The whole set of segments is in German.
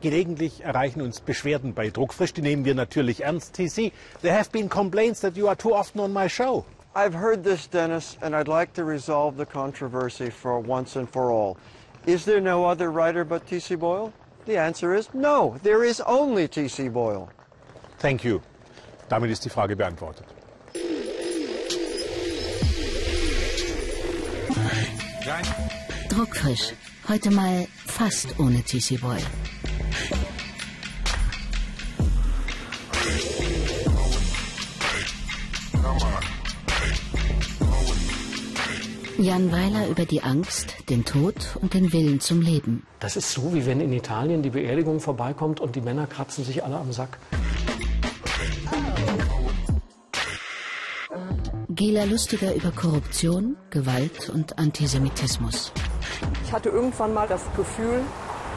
Gelegentlich erreichen uns Beschwerden bei Druckfrisch, die nehmen wir natürlich ernst. TC, there have been complaints that you are too often on my show. I've heard this, Dennis, and I'd like to resolve the controversy for once and for all. Is there no other writer but T.C. Boyle? The answer is no. There is only T.C. Boyle. Thank you. Damit ist die Frage beantwortet. Druckfrisch. Heute mal fast ohne TC Boy. Jan Weiler über die Angst, den Tod und den Willen zum Leben. Das ist so, wie wenn in Italien die Beerdigung vorbeikommt und die Männer kratzen sich alle am Sack. Gela Lustiger über Korruption, Gewalt und Antisemitismus. Ich hatte irgendwann mal das Gefühl,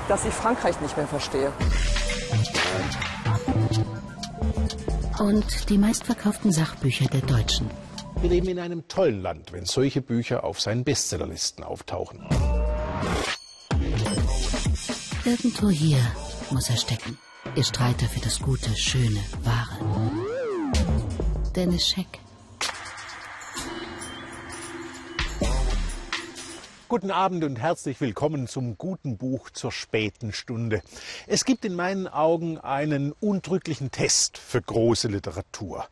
dass ich Frankreich nicht mehr verstehe. Und die meistverkauften Sachbücher der Deutschen. Wir leben in einem tollen Land, wenn solche Bücher auf seinen Bestsellerlisten auftauchen. Irgendwo hier muss er stecken. Ihr Streiter für das Gute, Schöne, Wahre. Dennis Scheck. Guten Abend und herzlich willkommen zum guten Buch zur späten Stunde. Es gibt in meinen Augen einen undrücklichen Test für große Literatur.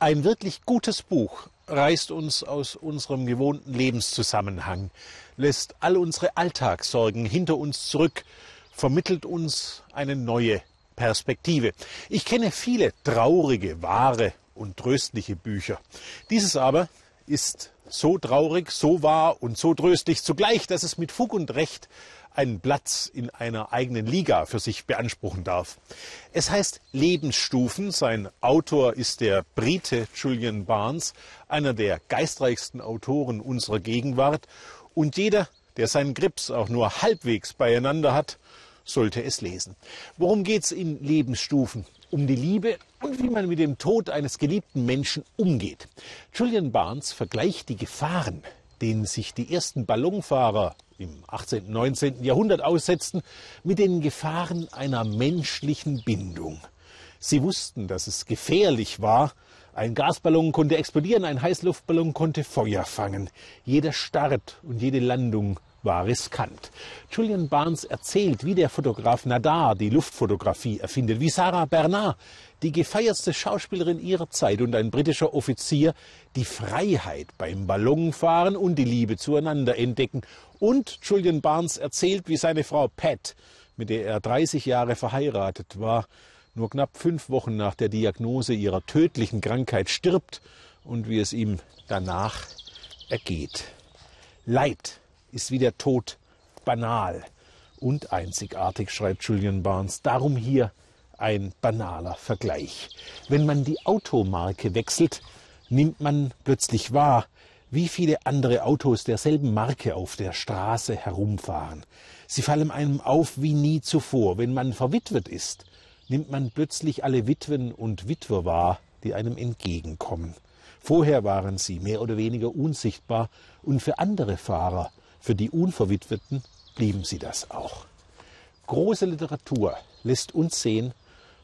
Ein wirklich gutes Buch reißt uns aus unserem gewohnten Lebenszusammenhang, lässt all unsere Alltagssorgen hinter uns zurück, vermittelt uns eine neue Perspektive. Ich kenne viele traurige, wahre und tröstliche Bücher. Dieses aber ist so traurig, so wahr und so tröstlich zugleich, dass es mit Fug und Recht einen Platz in einer eigenen Liga für sich beanspruchen darf. Es heißt Lebensstufen. Sein Autor ist der Brite Julian Barnes, einer der geistreichsten Autoren unserer Gegenwart. Und jeder, der seinen Grips auch nur halbwegs beieinander hat, sollte es lesen. Worum geht es in Lebensstufen? Um die Liebe und wie man mit dem Tod eines geliebten Menschen umgeht. Julian Barnes vergleicht die Gefahren, denen sich die ersten Ballonfahrer im 18. und 19. Jahrhundert aussetzten, mit den Gefahren einer menschlichen Bindung. Sie wussten, dass es gefährlich war. Ein Gasballon konnte explodieren, ein Heißluftballon konnte Feuer fangen. Jeder Start und jede Landung war riskant. Julian Barnes erzählt, wie der Fotograf Nadar die Luftfotografie erfindet, wie Sarah Bernard, die gefeiertste Schauspielerin ihrer Zeit und ein britischer Offizier, die Freiheit beim Ballonfahren und die Liebe zueinander entdecken. Und Julian Barnes erzählt, wie seine Frau Pat, mit der er 30 Jahre verheiratet war, nur knapp fünf Wochen nach der Diagnose ihrer tödlichen Krankheit stirbt und wie es ihm danach ergeht. Leid ist wie der Tod banal und einzigartig, schreibt Julian Barnes. Darum hier ein banaler Vergleich. Wenn man die Automarke wechselt, nimmt man plötzlich wahr, wie viele andere Autos derselben Marke auf der Straße herumfahren. Sie fallen einem auf wie nie zuvor. Wenn man verwitwet ist, nimmt man plötzlich alle Witwen und Witwer wahr, die einem entgegenkommen. Vorher waren sie mehr oder weniger unsichtbar und für andere Fahrer für die Unverwitweten blieben sie das auch. Große Literatur lässt uns sehen,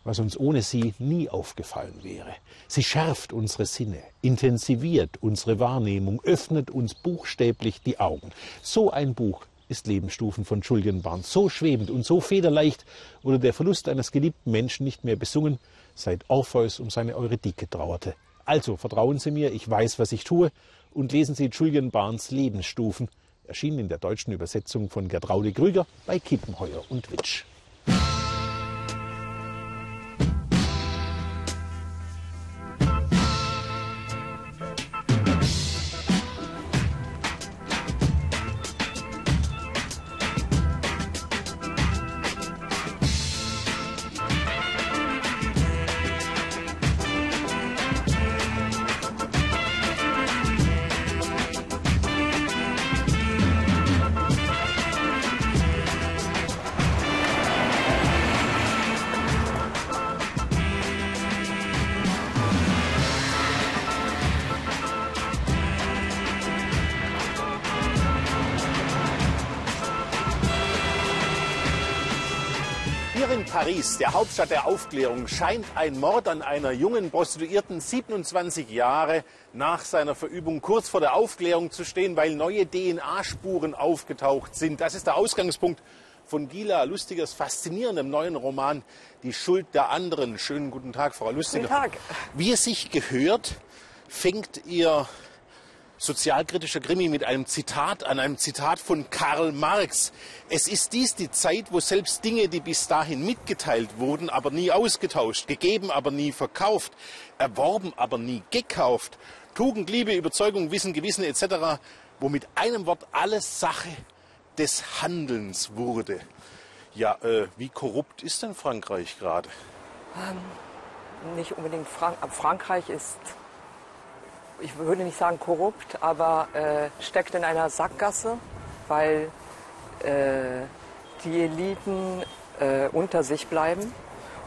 was uns ohne sie nie aufgefallen wäre. Sie schärft unsere Sinne, intensiviert unsere Wahrnehmung, öffnet uns buchstäblich die Augen. So ein Buch ist Lebensstufen von Julian Barnes. So schwebend und so federleicht wurde der Verlust eines geliebten Menschen nicht mehr besungen, seit Orpheus um seine Eurydike trauerte. Also vertrauen Sie mir, ich weiß, was ich tue, und lesen Sie Julian Barnes Lebensstufen erschienen in der deutschen Übersetzung von Gertraude Krüger bei Kippenheuer und Witsch. Paris, der Hauptstadt der Aufklärung, scheint ein Mord an einer jungen Prostituierten 27 Jahre nach seiner Verübung kurz vor der Aufklärung zu stehen, weil neue DNA-Spuren aufgetaucht sind. Das ist der Ausgangspunkt von Gila Lustigers faszinierendem neuen Roman Die Schuld der anderen. Schönen guten Tag, Frau Lustiger. Guten Tag. Wie es sich gehört, fängt Ihr sozialkritischer Krimi mit einem Zitat an, einem Zitat von Karl Marx. Es ist dies die Zeit, wo selbst Dinge, die bis dahin mitgeteilt wurden, aber nie ausgetauscht, gegeben, aber nie verkauft, erworben, aber nie gekauft, Tugend, Liebe, Überzeugung, Wissen, Gewissen etc., wo mit einem Wort alles Sache des Handelns wurde. Ja, äh, wie korrupt ist denn Frankreich gerade? Nicht unbedingt Frank Frankreich ist, ich würde nicht sagen korrupt, aber äh, steckt in einer Sackgasse, weil äh, die Eliten äh, unter sich bleiben.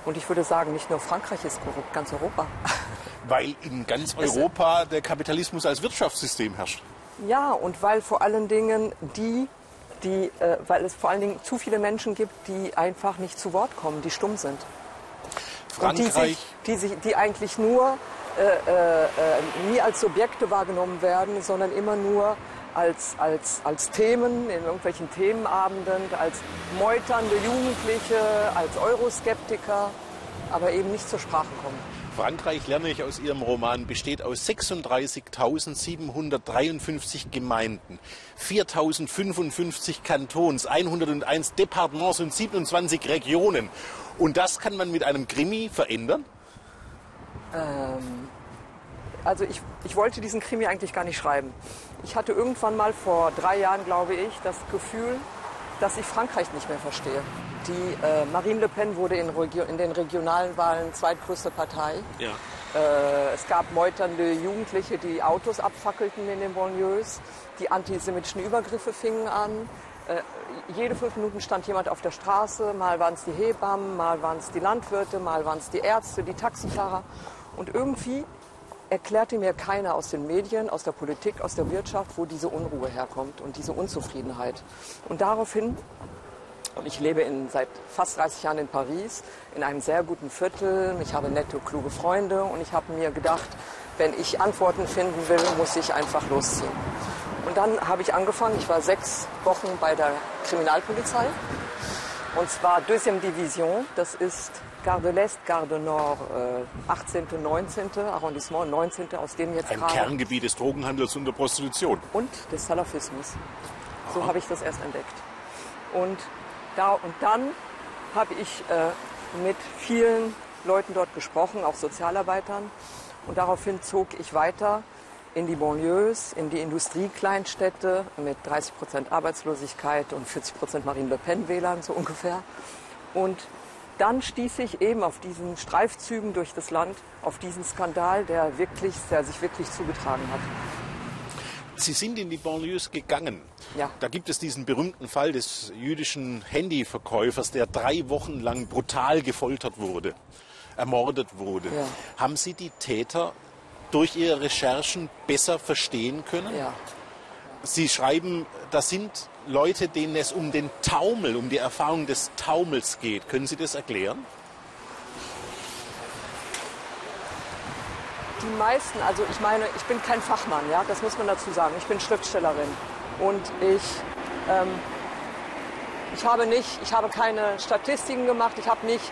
Und ich würde sagen, nicht nur Frankreich ist korrupt, ganz Europa. Weil in ganz Europa der Kapitalismus als Wirtschaftssystem herrscht. Ja, und weil vor allen Dingen die, die, äh, weil es vor allen Dingen zu viele Menschen gibt, die einfach nicht zu Wort kommen, die stumm sind. Und die, Frankreich, sich, die, sich, die eigentlich nur äh, äh, nie als Subjekte wahrgenommen werden, sondern immer nur als, als, als Themen in irgendwelchen Themenabenden, als meuternde Jugendliche, als Euroskeptiker, aber eben nicht zur Sprache kommen. Frankreich, lerne ich aus Ihrem Roman, besteht aus 36.753 Gemeinden, 4.055 Kantons, 101 Departements und 27 Regionen. Und das kann man mit einem Krimi verändern? Also ich, ich wollte diesen Krimi eigentlich gar nicht schreiben. Ich hatte irgendwann mal vor drei Jahren, glaube ich, das Gefühl, dass ich Frankreich nicht mehr verstehe. Die äh, Marine Le Pen wurde in, Regio in den regionalen Wahlen zweitgrößte Partei. Ja. Äh, es gab meuternde Jugendliche, die Autos abfackelten in den Banlieues. Die antisemitischen Übergriffe fingen an. Äh, jede fünf Minuten stand jemand auf der Straße. Mal waren es die Hebammen, mal waren es die Landwirte, mal waren es die Ärzte, die Taxifahrer. Und irgendwie erklärte mir keiner aus den Medien, aus der Politik, aus der Wirtschaft, wo diese Unruhe herkommt und diese Unzufriedenheit. Und daraufhin und ich lebe in, seit fast 30 Jahren in Paris, in einem sehr guten Viertel. Ich habe nette, kluge Freunde und ich habe mir gedacht, wenn ich Antworten finden will, muss ich einfach losziehen. Und dann habe ich angefangen, ich war sechs Wochen bei der Kriminalpolizei. Und zwar Deuxième Division, das ist Gare de l'Est, Gare de Nord, äh, 18., 19. Arrondissement, 19. aus dem jetzt Ein gerade Kerngebiet des Drogenhandels und der Prostitution. und des Salafismus. So habe ich das erst entdeckt. Und, da, und dann habe ich äh, mit vielen Leuten dort gesprochen, auch Sozialarbeitern. Und daraufhin zog ich weiter in die Banlieues, in die Industriekleinstädte mit 30 Prozent Arbeitslosigkeit und 40 Prozent Marine Le Pen-Wählern so ungefähr. Und dann stieß ich eben auf diesen Streifzügen durch das Land auf diesen Skandal, der, wirklich, der sich wirklich zugetragen hat. Sie sind in die Banlieues gegangen. Ja. Da gibt es diesen berühmten Fall des jüdischen Handyverkäufers, der drei Wochen lang brutal gefoltert wurde, ermordet wurde. Ja. Haben Sie die Täter durch Ihre Recherchen besser verstehen können? Ja. Sie schreiben, das sind Leute, denen es um den Taumel, um die Erfahrung des Taumels geht. Können Sie das erklären? Die meisten, also ich meine, ich bin kein Fachmann, ja, das muss man dazu sagen. Ich bin Schriftstellerin und ich, ähm, ich habe nicht, ich habe keine Statistiken gemacht, ich habe nicht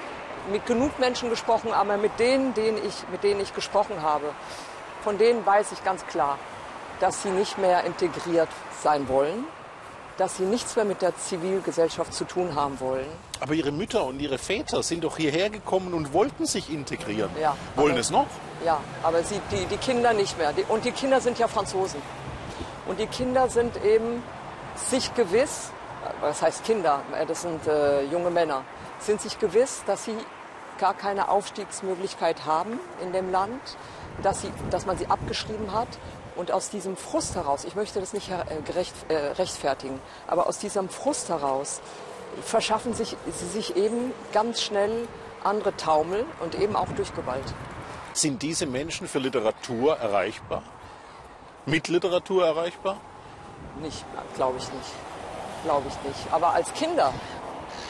mit genug Menschen gesprochen, aber mit denen, denen ich, mit denen ich gesprochen habe, von denen weiß ich ganz klar, dass sie nicht mehr integriert sein wollen, dass sie nichts mehr mit der Zivilgesellschaft zu tun haben wollen. Aber Ihre Mütter und Ihre Väter sind doch hierher gekommen und wollten sich integrieren. Ja, Wollen aber- es noch? Ja, aber sie, die, die Kinder nicht mehr. Die, und die Kinder sind ja Franzosen. Und die Kinder sind eben sich gewiss, was heißt Kinder, das sind äh, junge Männer, sind sich gewiss, dass sie gar keine Aufstiegsmöglichkeit haben in dem Land, dass, sie, dass man sie abgeschrieben hat. Und aus diesem Frust heraus, ich möchte das nicht äh, gerecht, äh, rechtfertigen, aber aus diesem Frust heraus verschaffen sich, sie sich eben ganz schnell andere Taumel und eben auch durch Gewalt. Sind diese Menschen für Literatur erreichbar? Mit Literatur erreichbar? Nicht, glaube ich nicht. Glaube ich nicht. Aber als Kinder,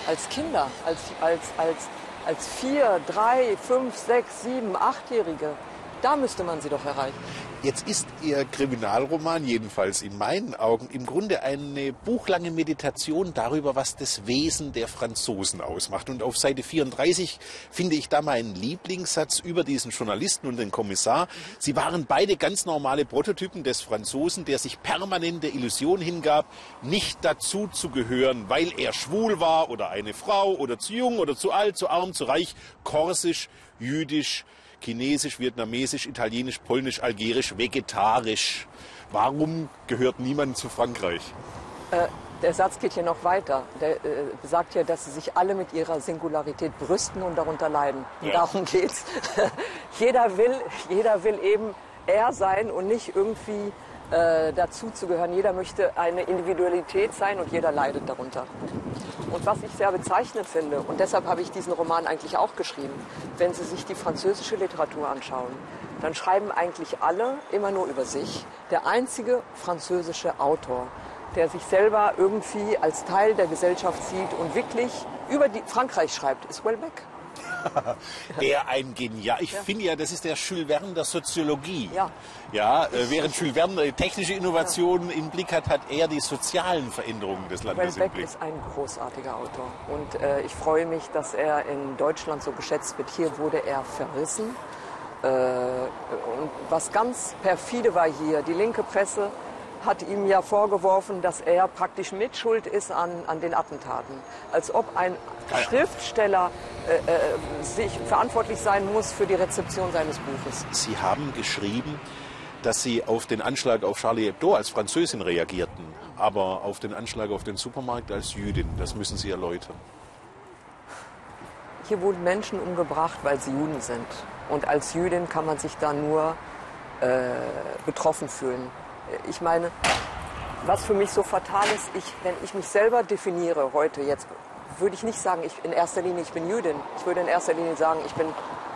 als Kinder, als, als, als, als vier, drei, fünf, sechs, sieben, achtjährige. Da müsste man sie doch erreichen. Jetzt ist Ihr Kriminalroman, jedenfalls in meinen Augen, im Grunde eine buchlange Meditation darüber, was das Wesen der Franzosen ausmacht. Und auf Seite 34 finde ich da meinen Lieblingssatz über diesen Journalisten und den Kommissar. Sie waren beide ganz normale Prototypen des Franzosen, der sich permanent der Illusion hingab, nicht dazu zu gehören, weil er schwul war oder eine Frau oder zu jung oder zu alt, zu arm, zu reich, korsisch, jüdisch, Chinesisch, Vietnamesisch, Italienisch, Polnisch, Algerisch, Vegetarisch. Warum gehört niemand zu Frankreich? Äh, der Satz geht hier noch weiter. Der äh, sagt ja, dass sie sich alle mit ihrer Singularität brüsten und darunter leiden. Und Ja. darum geht's. jeder, will, jeder will eben er sein und nicht irgendwie äh, dazu zu gehören. Jeder möchte eine Individualität sein und jeder leidet darunter. Und was ich sehr bezeichnend finde, und deshalb habe ich diesen Roman eigentlich auch geschrieben, wenn Sie sich die französische Literatur anschauen, dann schreiben eigentlich alle immer nur über sich. Der einzige französische Autor, der sich selber irgendwie als Teil der Gesellschaft sieht und wirklich über die Frankreich schreibt, ist Welbeck. Der ein genial. Ich finde ja, das ist der Jules Verne der Soziologie. Ja. Ja, äh, während Jules Verne äh, technische Innovationen im Blick hat, hat er die sozialen Veränderungen des Landes im Welbeck Blick. ist ein großartiger Autor und äh, ich freue mich, dass er in Deutschland so geschätzt wird. Hier wurde er verrissen. Äh, und was ganz perfide war hier, die linke Presse hat ihm ja vorgeworfen, dass er praktisch mitschuld ist an, an den Attentaten. Als ob ein Schriftsteller äh, äh, sich verantwortlich sein muss für die Rezeption seines Buches. Sie haben geschrieben, dass Sie auf den Anschlag auf Charlie Hebdo als Französin reagierten, aber auf den Anschlag auf den Supermarkt als Jüdin. Das müssen Sie erläutern. Hier wurden Menschen umgebracht, weil sie Juden sind. Und als Jüdin kann man sich da nur äh, betroffen fühlen. Ich meine, was für mich so fatal ist, ich, wenn ich mich selber definiere heute jetzt, würde ich nicht sagen, ich in erster Linie ich bin Jüdin. Ich würde in erster Linie sagen, ich bin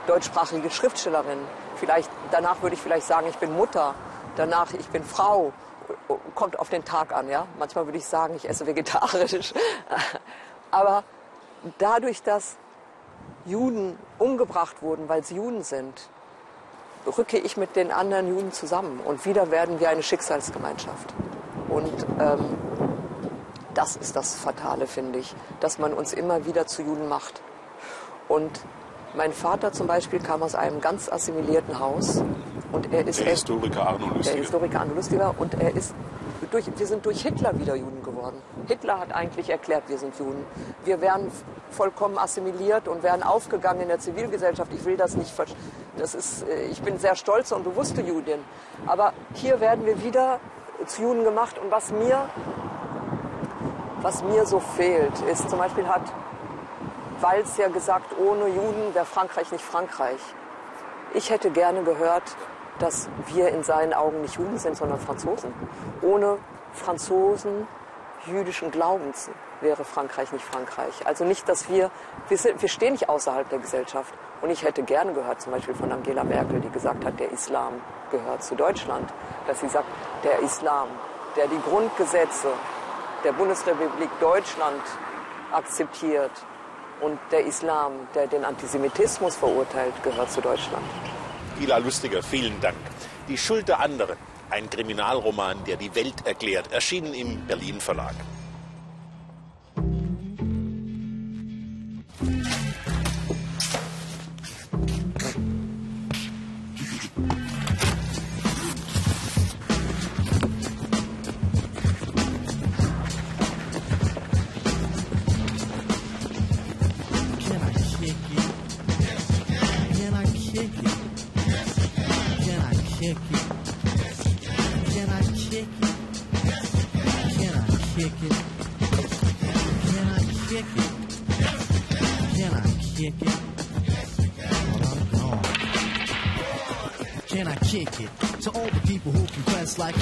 deutschsprachige Schriftstellerin. Vielleicht danach würde ich vielleicht sagen, ich bin Mutter. Danach ich bin Frau. Kommt auf den Tag an, ja. Manchmal würde ich sagen, ich esse vegetarisch. Aber dadurch, dass Juden umgebracht wurden, weil sie Juden sind, rücke ich mit den anderen Juden zusammen und wieder werden wir eine Schicksalsgemeinschaft. Und ähm, das ist das Fatale, finde ich, dass man uns immer wieder zu Juden macht. Und mein Vater zum Beispiel kam aus einem ganz assimilierten Haus und er ist Der Historiker Arno der Lustiger. Historiker Arno Lustiger und er ist durch, wir sind durch Hitler wieder Juden geworden. Hitler hat eigentlich erklärt, wir sind Juden. Wir wären vollkommen assimiliert und wären aufgegangen in der Zivilgesellschaft. Ich will das nicht das ist, äh, ich bin sehr stolze und bewusste Judin. Aber hier werden wir wieder zu Juden gemacht und was mir, was mir so fehlt, ist zum Beispiel hat Walz ja gesagt, ohne Juden wäre Frankreich nicht Frankreich. Ich hätte gerne gehört, dass wir in seinen Augen nicht Juden sind, sondern Franzosen. Ohne Franzosen jüdischen Glaubens wäre Frankreich nicht Frankreich. Also nicht, dass wir, wir, sind, wir stehen nicht außerhalb der Gesellschaft. Und ich hätte gerne gehört, zum Beispiel von Angela Merkel, die gesagt hat, der Islam gehört zu Deutschland. Dass sie sagt, der Islam, der die Grundgesetze der Bundesrepublik Deutschland akzeptiert und der Islam, der den Antisemitismus verurteilt, gehört zu Deutschland. Gila Lustiger, vielen Dank. Die Schuld der anderen, ein Kriminalroman, der die Welt erklärt, erschienen im Berlin Verlag. Like.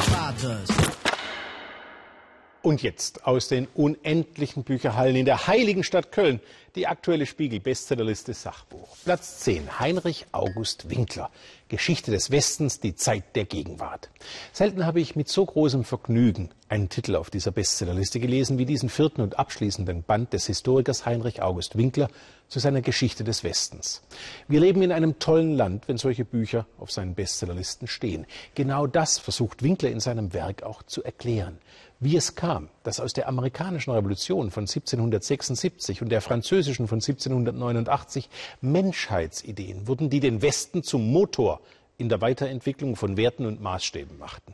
Und jetzt aus den unendlichen Bücherhallen in der heiligen Stadt Köln Die aktuelle Spiegel-Bestsellerliste Sachbuch. Platz 10. Heinrich August Winkler. Geschichte des Westens, die Zeit der Gegenwart. Selten habe ich mit so großem Vergnügen einen Titel auf dieser Bestsellerliste gelesen wie diesen vierten und abschließenden Band des Historikers Heinrich August Winkler zu seiner Geschichte des Westens. Wir leben in einem tollen Land, wenn solche Bücher auf seinen Bestsellerlisten stehen. Genau das versucht Winkler in seinem Werk auch zu erklären. Wie es kam, dass aus der amerikanischen Revolution von 1776 und der französischen von 1789 Menschheitsideen wurden, die den Westen zum Motor in der Weiterentwicklung von Werten und Maßstäben machten.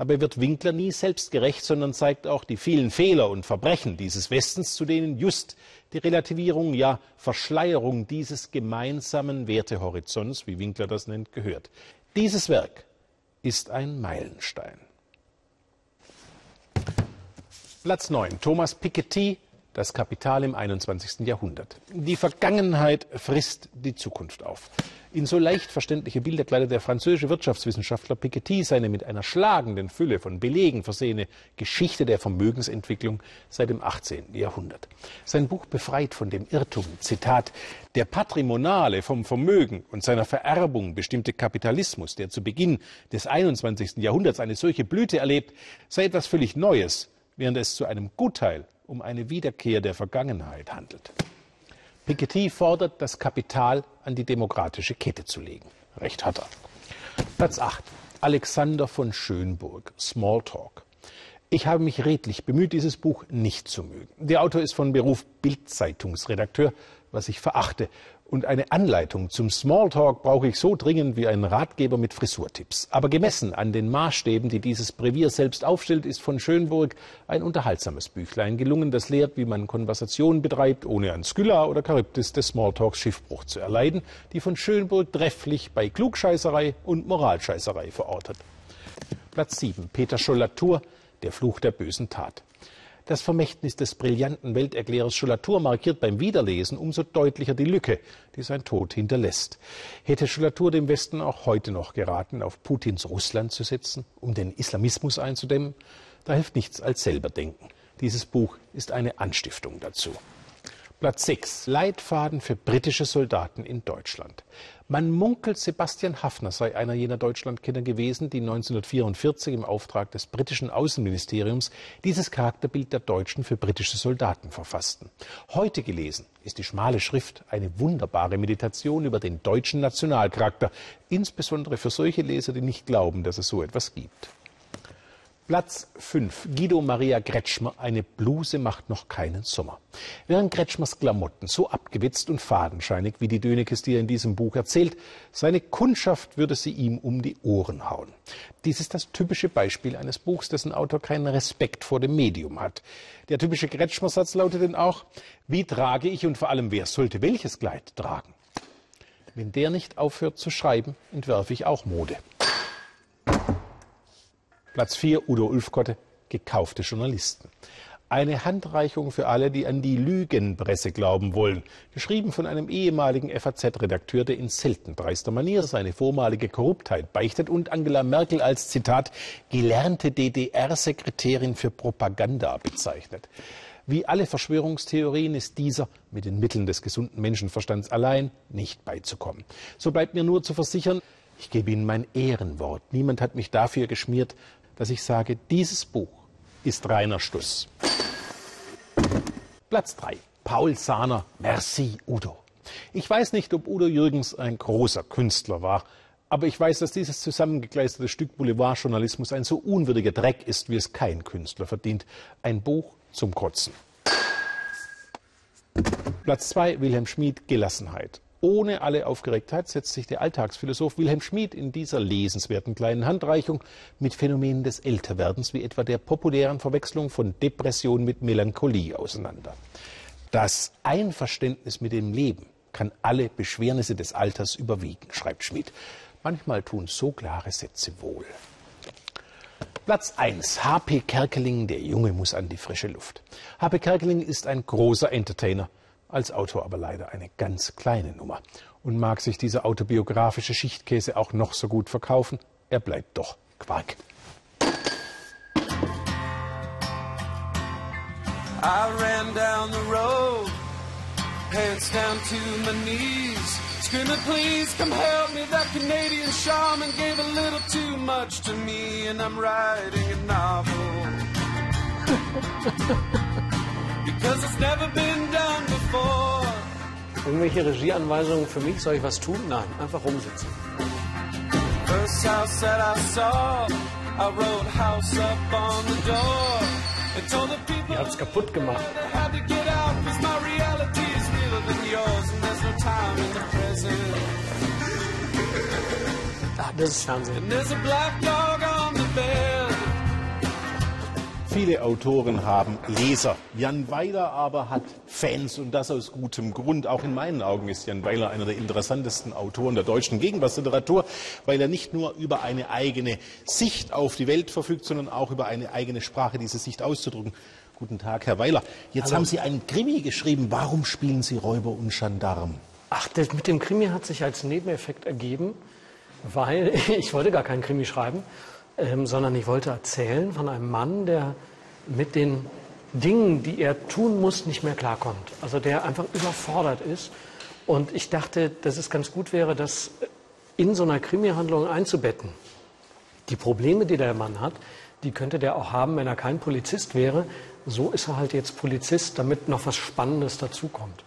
Dabei wird Winkler nie selbstgerecht, sondern zeigt auch die vielen Fehler und Verbrechen dieses Westens, zu denen just die Relativierung, ja Verschleierung dieses gemeinsamen Wertehorizonts, wie Winkler das nennt, gehört. Dieses Werk ist ein Meilenstein. Platz 9. Thomas Piketty, das Kapital im 21. Jahrhundert. Die Vergangenheit frisst die Zukunft auf. In so leicht verständliche Bilder kleidet der französische Wirtschaftswissenschaftler Piketty seine mit einer schlagenden Fülle von Belegen versehene Geschichte der Vermögensentwicklung seit dem 18. Jahrhundert. Sein Buch befreit von dem Irrtum, Zitat, der patrimonale vom Vermögen und seiner Vererbung bestimmte Kapitalismus, der zu Beginn des 21. Jahrhunderts eine solche Blüte erlebt, sei etwas völlig Neues während es zu einem Gutteil um eine Wiederkehr der Vergangenheit handelt. Piketty fordert, das Kapital an die demokratische Kette zu legen. Recht hat er. Platz 8. Alexander von Schönburg, Smalltalk. Ich habe mich redlich bemüht, dieses Buch nicht zu mögen. Der Autor ist von Beruf Bildzeitungsredakteur, was ich verachte. Und eine Anleitung zum Smalltalk brauche ich so dringend wie einen Ratgeber mit Frisurtipps. Aber gemessen an den Maßstäben, die dieses Brevier selbst aufstellt, ist von Schönburg ein unterhaltsames Büchlein gelungen, das lehrt, wie man Konversationen betreibt, ohne an Skylla oder Charybdis des Smalltalks Schiffbruch zu erleiden, die von Schönburg trefflich bei Klugscheißerei und Moralscheißerei verortet. Platz 7. Peter Schollatur, Der Fluch der bösen Tat. Das Vermächtnis des brillanten Welterklärers Schollatur markiert beim Wiederlesen umso deutlicher die Lücke, die sein Tod hinterlässt. Hätte Schollatur dem Westen auch heute noch geraten, auf Putins Russland zu setzen, um den Islamismus einzudämmen? Da hilft nichts als selber denken. Dieses Buch ist eine Anstiftung dazu. Platz 6. Leitfaden für britische Soldaten in Deutschland. Man munkelt, Sebastian Haffner sei einer jener Deutschlandkenner gewesen, die 1944 im Auftrag des britischen Außenministeriums dieses Charakterbild der Deutschen für britische Soldaten verfassten. Heute gelesen ist die schmale Schrift eine wunderbare Meditation über den deutschen Nationalcharakter, insbesondere für solche Leser, die nicht glauben, dass es so etwas gibt. Platz 5. Guido Maria Kretschmer. Eine Bluse macht noch keinen Sommer. Während Kretschmers Klamotten so abgewitzt und fadenscheinig, wie die Dönekes dir in diesem Buch erzählt, seine Kundschaft würde sie ihm um die Ohren hauen. Dies ist das typische Beispiel eines Buchs, dessen Autor keinen Respekt vor dem Medium hat. Der typische Kretschmer-Satz lautet denn auch, wie trage ich und vor allem wer sollte welches Kleid tragen? Wenn der nicht aufhört zu schreiben, entwerfe ich auch Mode. Platz 4 Udo Ulfkotte, gekaufte Journalisten. Eine Handreichung für alle, die an die Lügenpresse glauben wollen. Geschrieben von einem ehemaligen FAZ-Redakteur, der in selten dreister Manier seine vormalige Korruptheit beichtet und Angela Merkel als Zitat gelernte DDR-Sekretärin für Propaganda bezeichnet. Wie alle Verschwörungstheorien ist dieser mit den Mitteln des gesunden Menschenverstands allein nicht beizukommen. So bleibt mir nur zu versichern, ich gebe Ihnen mein Ehrenwort. Niemand hat mich dafür geschmiert, dass ich sage, dieses Buch ist reiner Stuss. Platz 3. Paul Sahner, Merci Udo. Ich weiß nicht, ob Udo Jürgens ein großer Künstler war, aber ich weiß, dass dieses zusammengekleisterte Stück Boulevardjournalismus ein so unwürdiger Dreck ist, wie es kein Künstler verdient. Ein Buch zum Kotzen. Platz 2. Wilhelm Schmid, Gelassenheit. Ohne alle Aufgeregtheit setzt sich der Alltagsphilosoph Wilhelm Schmid in dieser lesenswerten kleinen Handreichung mit Phänomenen des Älterwerdens wie etwa der populären Verwechslung von Depression mit Melancholie auseinander. Das Einverständnis mit dem Leben kann alle Beschwernisse des Alters überwiegen, schreibt Schmid. Manchmal tun so klare Sätze wohl. Platz 1. H.P. Kerkeling, der Junge muss an die frische Luft. H.P. Kerkeling ist ein großer Entertainer als Autor aber leider eine ganz kleine Nummer. Und mag sich dieser autobiografische Schichtkäse auch noch so gut verkaufen, er bleibt doch Quark. I ran down the road pants down to my knees. Screaming, please come help me. That Canadian shaman gave a little too much to me, and I'm writing a novel. because it's never been done. Irgendwelche Regieanweisungen für mich? Soll ich was tun? Nein, einfach rumsitzen. First house that I saw, I wrote house up on the door. And told the people Ihr habt's kaputt gemacht. had to get out, cause my reality is realer than yours, and there's no time in the present. Ah, das ist Fernsehen. And there's a black dog on the bed. Viele Autoren haben Leser. Jan Weiler aber hat Fans und das aus gutem Grund. Auch in meinen Augen ist Jan Weiler einer der interessantesten Autoren der deutschen Gegenwartsliteratur, weil er nicht nur über eine eigene Sicht auf die Welt verfügt, sondern auch über eine eigene Sprache, diese Sicht auszudrücken. Guten Tag, Herr Weiler. Jetzt Hallo. haben Sie einen Krimi geschrieben. Warum spielen Sie Räuber und Gendarm? Ach, das mit dem Krimi hat sich als Nebeneffekt ergeben, weil ich wollte gar keinen Krimi schreiben, ähm, sondern ich wollte erzählen von einem Mann, der mit den Dingen, die er tun muss, nicht mehr klarkommt. Also der einfach überfordert ist. Und ich dachte, dass es ganz gut wäre, das in so einer Krimi-Handlung einzubetten. Die Probleme, die der Mann hat, die könnte der auch haben, wenn er kein Polizist wäre. So ist er halt jetzt Polizist, damit noch was Spannendes dazukommt.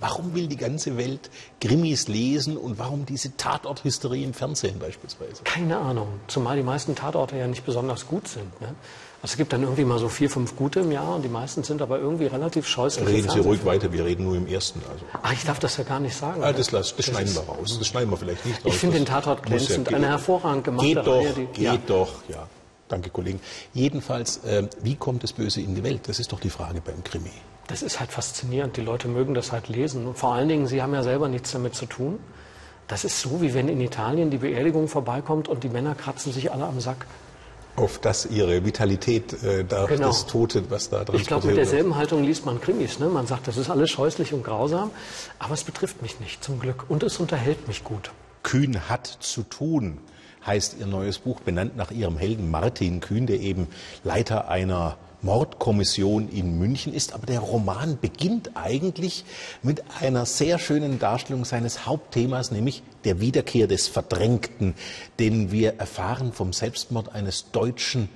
Warum will die ganze Welt Krimis lesen und warum diese Tatorthysterie im Fernsehen beispielsweise? Keine Ahnung. Zumal die meisten Tatorte ja nicht besonders gut sind. Ne? Also es gibt dann irgendwie mal so vier, fünf gute im Jahr und die meisten sind aber irgendwie relativ scheußlich. Reden Sie ruhig weiter, wir reden nur im ersten. Also. Ah, ich darf das ja gar nicht sagen. Ah, das, lass, das schneiden wir raus. Das schneiden wir vielleicht nicht raus. Ich finde Das den Tatort ja glänzend. gehen. Eine hervorragend gemachte Geht doch, Reihe. Die, geht ja. doch, ja. Danke, Kollegen. Jedenfalls, ähm, wie kommt das Böse in die Welt? Das ist doch die Frage beim Krimi. Das ist halt faszinierend. Die Leute mögen das halt lesen. Und vor allen Dingen, sie haben ja selber nichts damit zu tun. Das ist so, wie wenn in Italien die Beerdigung vorbeikommt und die Männer kratzen sich alle am Sack. Auf das ihre Vitalität, äh, da Genau. das Tote, was da dran Ich glaube, mit derselben Haltung liest man Krimis. Ne? Man sagt, das ist alles scheußlich und grausam, aber es betrifft mich nicht, zum Glück. Und es unterhält mich gut. Kühn hat zu tun, heißt ihr neues Buch, benannt nach ihrem Helden Martin Kühn, der eben Leiter einer Mordkommission in München ist. Aber der Roman beginnt eigentlich mit einer sehr schönen Darstellung seines Hauptthemas, nämlich der Wiederkehr des Verdrängten, den wir erfahren vom Selbstmord eines deutschen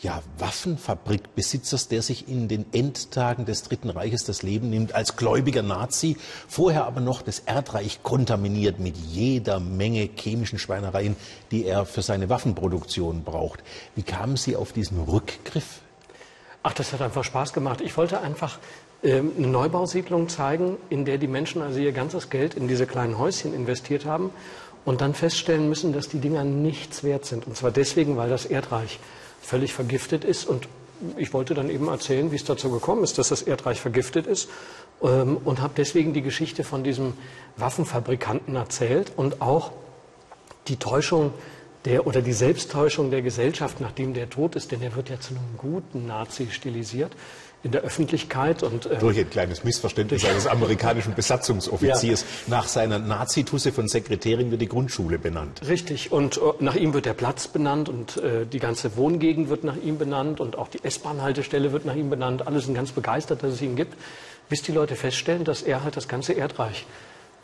ja, Waffenfabrikbesitzers, der sich in den Endtagen des Dritten Reiches das Leben nimmt als gläubiger Nazi, vorher aber noch das Erdreich kontaminiert mit jeder Menge chemischen Schweinereien, die er für seine Waffenproduktion braucht. Wie kamen Sie auf diesen Rückgriff? Ach, das hat einfach Spaß gemacht. Ich wollte einfach ähm, eine Neubausiedlung zeigen, in der die Menschen also ihr ganzes Geld in diese kleinen Häuschen investiert haben und dann feststellen müssen, dass die Dinger nichts wert sind. Und zwar deswegen, weil das Erdreich völlig vergiftet ist. Und ich wollte dann eben erzählen, wie es dazu gekommen ist, dass das Erdreich vergiftet ist. Ähm, und habe deswegen die Geschichte von diesem Waffenfabrikanten erzählt und auch die Täuschung der, oder die Selbsttäuschung der Gesellschaft, nachdem der tot ist, denn er wird ja zu einem guten Nazi stilisiert in der Öffentlichkeit und äh, Durch ein kleines Missverständnis eines amerikanischen Besatzungsoffiziers. Nach seiner Nazitusse von Sekretärin wird die Grundschule benannt. Richtig, und äh, nach ihm wird der Platz benannt und äh, die ganze Wohngegend wird nach ihm benannt und auch die S-Bahn-Haltestelle wird nach ihm benannt. Alle sind ganz begeistert, dass es ihn gibt, bis die Leute feststellen, dass er halt das ganze Erdreich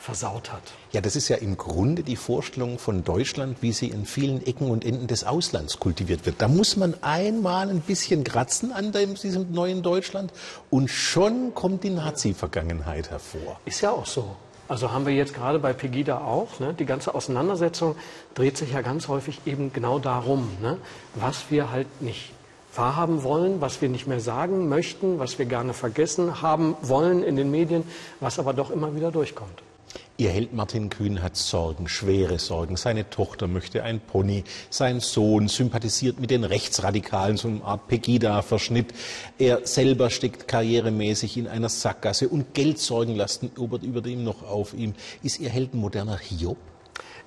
versaut hat. Ja, das ist ja im Grunde die Vorstellung von Deutschland, wie sie in vielen Ecken und Enden des Auslands kultiviert wird. Da muss man einmal ein bisschen kratzen an dem, diesem neuen Deutschland und schon kommt die Nazi-Vergangenheit hervor. Ist ja auch so. Also haben wir jetzt gerade bei Pegida auch. Ne? Die ganze Auseinandersetzung dreht sich ja ganz häufig eben genau darum, ne? was wir halt nicht wahrhaben wollen, was wir nicht mehr sagen möchten, was wir gerne vergessen haben wollen in den Medien, was aber doch immer wieder durchkommt. Ihr Held Martin Kühn hat Sorgen, schwere Sorgen. Seine Tochter möchte ein Pony. Sein Sohn sympathisiert mit den Rechtsradikalen, so eine Art Pegida-Verschnitt. Er selber steckt karrieremäßig in einer Sackgasse und Geldsorgen lasten über, über dem noch auf ihm. Ist Ihr Held ein moderner Hiob?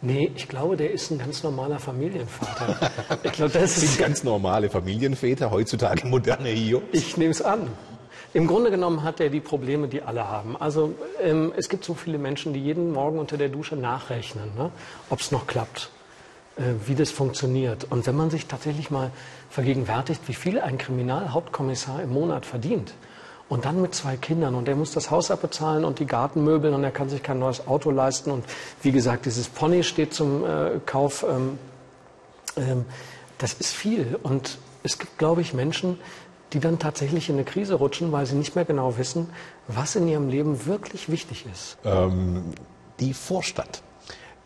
Nee, ich glaube, der ist ein ganz normaler Familienvater. ich glaube, das sind ganz normale Familienväter, heutzutage moderne Hiob. Ich nehme es an. Im Grunde genommen hat er die Probleme, die alle haben. Also ähm, es gibt so viele Menschen, die jeden Morgen unter der Dusche nachrechnen, ne? ob es noch klappt, äh, wie das funktioniert. Und wenn man sich tatsächlich mal vergegenwärtigt, wie viel ein Kriminalhauptkommissar im Monat verdient Und dann mit zwei Kindern und er muss das Haus abbezahlen und die Gartenmöbel und er kann sich kein neues Auto leisten. Und wie gesagt, dieses Pony steht zum äh, Kauf. Ähm, ähm, das ist viel. Und es gibt, glaube ich, Menschen, die dann tatsächlich in eine Krise rutschen, weil sie nicht mehr genau wissen, was in ihrem Leben wirklich wichtig ist. Ähm, die Vorstadt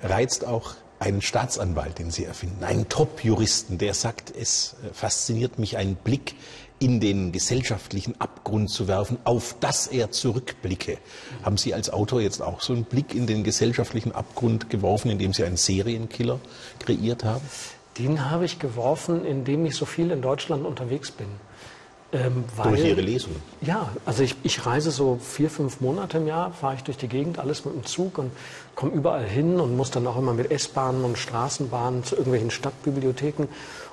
reizt auch einen Staatsanwalt, den Sie erfinden, einen Top-Juristen, der sagt, es äh, fasziniert mich, einen Blick in den gesellschaftlichen Abgrund zu werfen, auf das er zurückblicke. Haben Sie als Autor jetzt auch so einen Blick in den gesellschaftlichen Abgrund geworfen, indem Sie einen Serienkiller kreiert haben? Den habe ich geworfen, indem ich so viel in Deutschland unterwegs bin. Ähm, weil, durch Ihre Lesungen? Ja, also ich, ich, reise so vier, fünf Monate im Jahr, fahre ich durch die Gegend, alles mit dem Zug und komme überall hin und muss dann auch immer mit S-Bahnen und Straßenbahnen zu irgendwelchen Stadtbibliotheken.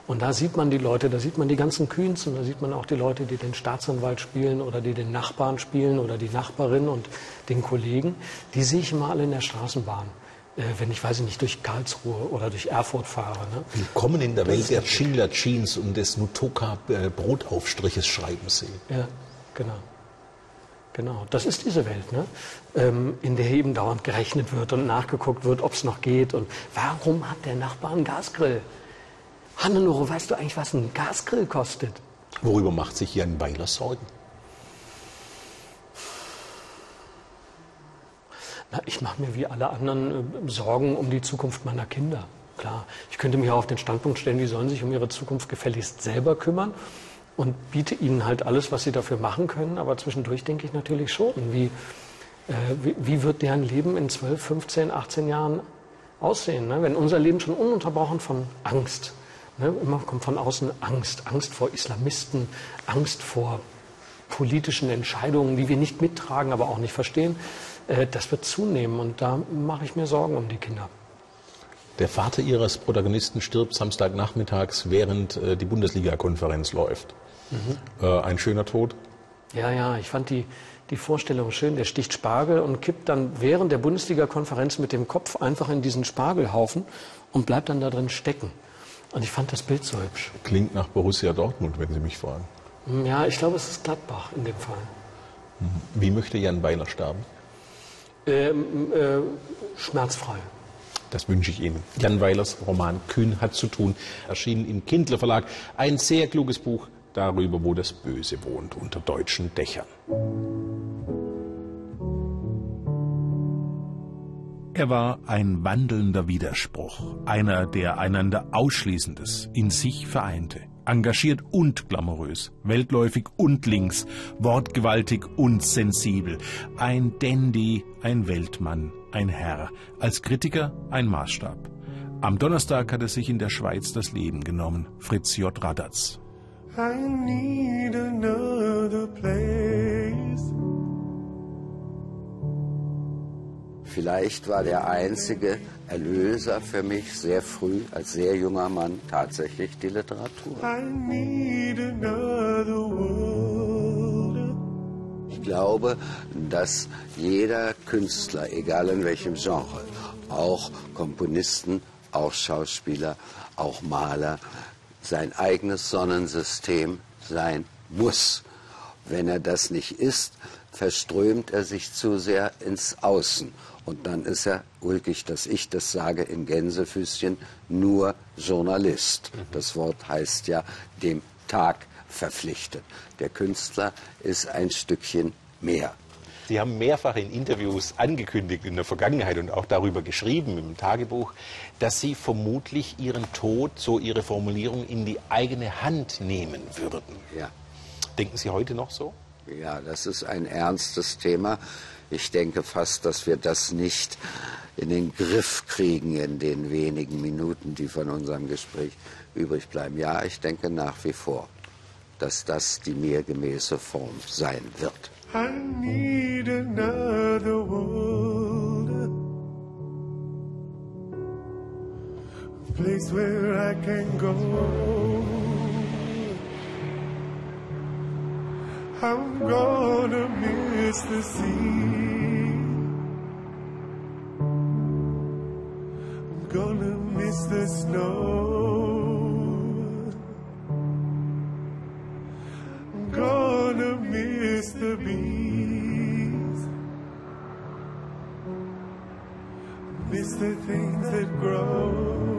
Und da sieht man die Leute, da sieht man die ganzen Kühns und da sieht man auch die Leute, die den Staatsanwalt spielen oder die den Nachbarn spielen oder die Nachbarin und den Kollegen. Die sehe ich immer alle in der Straßenbahn. Äh, wenn ich, weiß ich nicht, durch Karlsruhe oder durch Erfurt fahre. Ne? Willkommen in der das Welt der Schindler Jeans und des Nutoka Brotaufstriches schreiben Sie. Ja, genau. Genau, das ist diese Welt, ne? Ähm, in der eben dauernd gerechnet wird und nachgeguckt wird, ob es noch geht. Und warum hat der Nachbar einen Gasgrill? Hannelore, weißt du eigentlich, was ein Gasgrill kostet? Worüber macht sich hier ein Weiler Sorgen? Na, ich mache mir wie alle anderen äh, Sorgen um die Zukunft meiner Kinder. Klar, ich könnte mich auch auf den Standpunkt stellen, die sollen sich um ihre Zukunft gefälligst selber kümmern und biete ihnen halt alles, was sie dafür machen können. Aber zwischendurch denke ich natürlich schon, wie, äh, wie, wie, wird deren Leben in 12, 15, 18 Jahren aussehen? Ne? Wenn unser Leben schon ununterbrochen von Angst, ne? immer kommt von außen Angst, Angst vor Islamisten, Angst vor politischen Entscheidungen, die wir nicht mittragen, aber auch nicht verstehen. Äh, das wird zunehmen und da mache ich mir Sorgen um die Kinder. Der Vater Ihres Protagonisten stirbt Samstagnachmittags, während äh, die Bundesliga-Konferenz läuft. Mhm. Äh, ein schöner Tod? Ja, ja, ich fand die, die Vorstellung schön. Der sticht Spargel und kippt dann während der Bundesliga-Konferenz mit dem Kopf einfach in diesen Spargelhaufen und bleibt dann da drin stecken. Und ich fand das Bild so hübsch. Klingt nach Borussia Dortmund, wenn Sie mich fragen. Ja, ich glaube, es ist Gladbach in dem Fall. Wie möchte Jan Weiler sterben? Ähm, äh, schmerzfrei. Das wünsche ich Ihnen. Jan Weilers Roman Kühn hat zu tun, erschienen im Kindler Verlag. Ein sehr kluges Buch darüber, wo das Böse wohnt, unter deutschen Dächern. Er war ein wandelnder Widerspruch, einer, der einander Ausschließendes in sich vereinte engagiert und glamourös, weltläufig und links, wortgewaltig und sensibel, ein Dandy, ein Weltmann, ein Herr, als Kritiker ein Maßstab. Am Donnerstag hat er sich in der Schweiz das Leben genommen, Fritz J. Radatz. I need another place. Vielleicht war der einzige Erlöser für mich sehr früh, als sehr junger Mann, tatsächlich die Literatur. Ich glaube, dass jeder Künstler, egal in welchem Genre, auch Komponisten, auch Schauspieler, auch Maler, sein eigenes Sonnensystem sein muss. Wenn er das nicht ist, verströmt er sich zu sehr ins Außen und dann ist er, ulkig, dass ich das sage in Gänsefüßchen, nur Journalist. Das Wort heißt ja dem Tag verpflichtet. Der Künstler ist ein Stückchen mehr. Sie haben mehrfach in Interviews angekündigt in der Vergangenheit und auch darüber geschrieben im Tagebuch, dass Sie vermutlich Ihren Tod, so Ihre Formulierung, in die eigene Hand nehmen würden. Ja. Denken Sie heute noch so? Ja, das ist ein ernstes Thema. Ich denke fast, dass wir das nicht in den Griff kriegen in den wenigen Minuten, die von unserem Gespräch übrig bleiben. Ja, ich denke nach wie vor, dass das die mir gemäße Form sein wird. I need another world, a place where I can go. I'm gonna miss the sea. I'm gonna miss the snow. I'm gonna miss the bees. Miss the things that grow.